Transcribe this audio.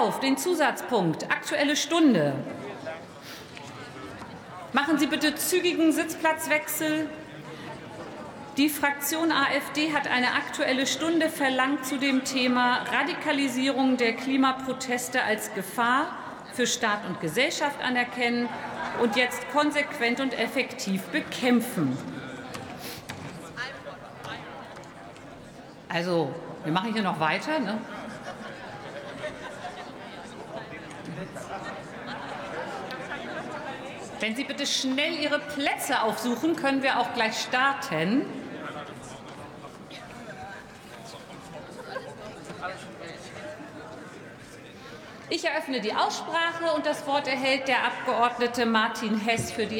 auf den Zusatzpunkt Aktuelle Stunde. Machen Sie bitte zügigen Sitzplatzwechsel. Die Fraktion AfD hat eine Aktuelle Stunde verlangt zu dem Thema Radikalisierung der Klimaproteste als Gefahr für Staat und Gesellschaft anerkennen und jetzt konsequent und effektiv bekämpfen. Also, wir machen hier noch weiter. Ne? Wenn Sie bitte schnell Ihre Plätze aufsuchen, können wir auch gleich starten. Ich eröffne die Aussprache und das Wort erhält der Abgeordnete Martin Hess für die